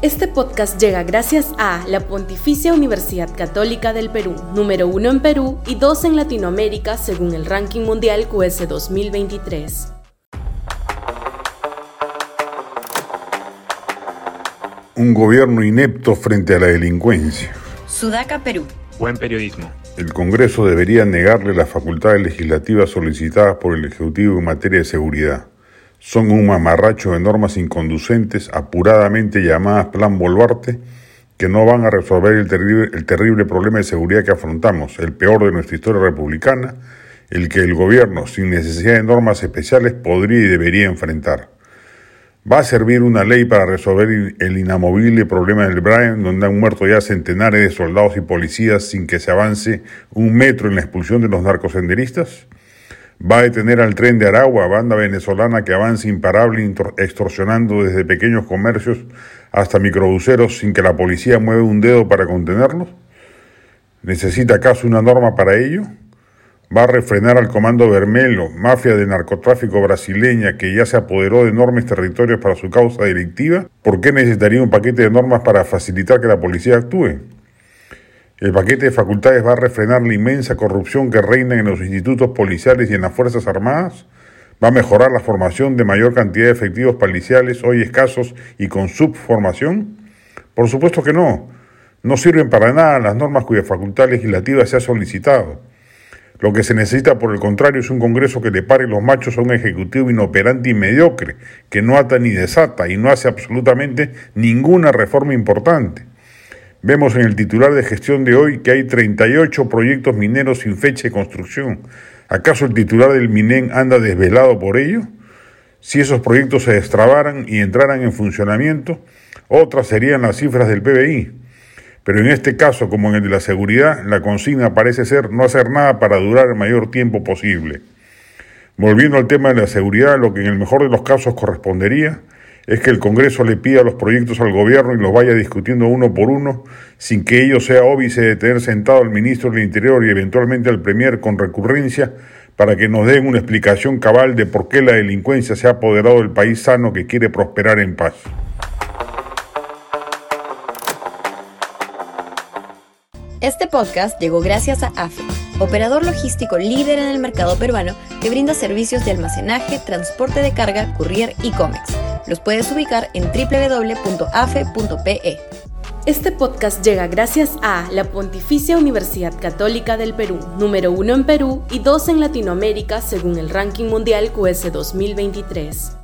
Este podcast llega gracias a la Pontificia Universidad Católica del Perú, número uno en Perú y dos en Latinoamérica según el ranking mundial QS 2023. Un gobierno inepto frente a la delincuencia. Sudaca, Perú. Buen periodismo. El Congreso debería negarle las facultades legislativas solicitadas por el Ejecutivo en materia de seguridad son un mamarracho de normas inconducentes apuradamente llamadas Plan Boluarte que no van a resolver el terrible, el terrible problema de seguridad que afrontamos, el peor de nuestra historia republicana, el que el gobierno, sin necesidad de normas especiales, podría y debería enfrentar. ¿Va a servir una ley para resolver el inamovible problema del Brian, donde han muerto ya centenares de soldados y policías sin que se avance un metro en la expulsión de los narcosenderistas? Va a detener al tren de Aragua, banda venezolana que avanza imparable extorsionando desde pequeños comercios hasta microbuseros sin que la policía mueva un dedo para contenerlos? ¿Necesita acaso una norma para ello? ¿Va a refrenar al Comando Vermelo, mafia de narcotráfico brasileña que ya se apoderó de enormes territorios para su causa delictiva? ¿Por qué necesitaría un paquete de normas para facilitar que la policía actúe? El paquete de facultades va a refrenar la inmensa corrupción que reina en los institutos policiales y en las Fuerzas Armadas. Va a mejorar la formación de mayor cantidad de efectivos policiales hoy escasos y con subformación. Por supuesto que no. No sirven para nada las normas cuya facultad legislativa se ha solicitado. Lo que se necesita, por el contrario, es un Congreso que le pare los machos a un Ejecutivo inoperante y mediocre, que no ata ni desata y no hace absolutamente ninguna reforma importante. Vemos en el titular de gestión de hoy que hay 38 proyectos mineros sin fecha de construcción. ¿Acaso el titular del MINEN anda desvelado por ello? Si esos proyectos se destrabaran y entraran en funcionamiento, otras serían las cifras del PBI. Pero en este caso, como en el de la seguridad, la consigna parece ser no hacer nada para durar el mayor tiempo posible. Volviendo al tema de la seguridad, lo que en el mejor de los casos correspondería es que el Congreso le pida los proyectos al gobierno y los vaya discutiendo uno por uno, sin que ello sea óbice de tener sentado al ministro del Interior y eventualmente al Premier con recurrencia para que nos den una explicación cabal de por qué la delincuencia se ha apoderado del país sano que quiere prosperar en paz. Este podcast llegó gracias a AFE, operador logístico líder en el mercado peruano que brinda servicios de almacenaje, transporte de carga, courier y cómics los puedes ubicar en www.afe.pe. Este podcast llega gracias a la Pontificia Universidad Católica del Perú, número uno en Perú y dos en Latinoamérica según el ranking mundial QS 2023.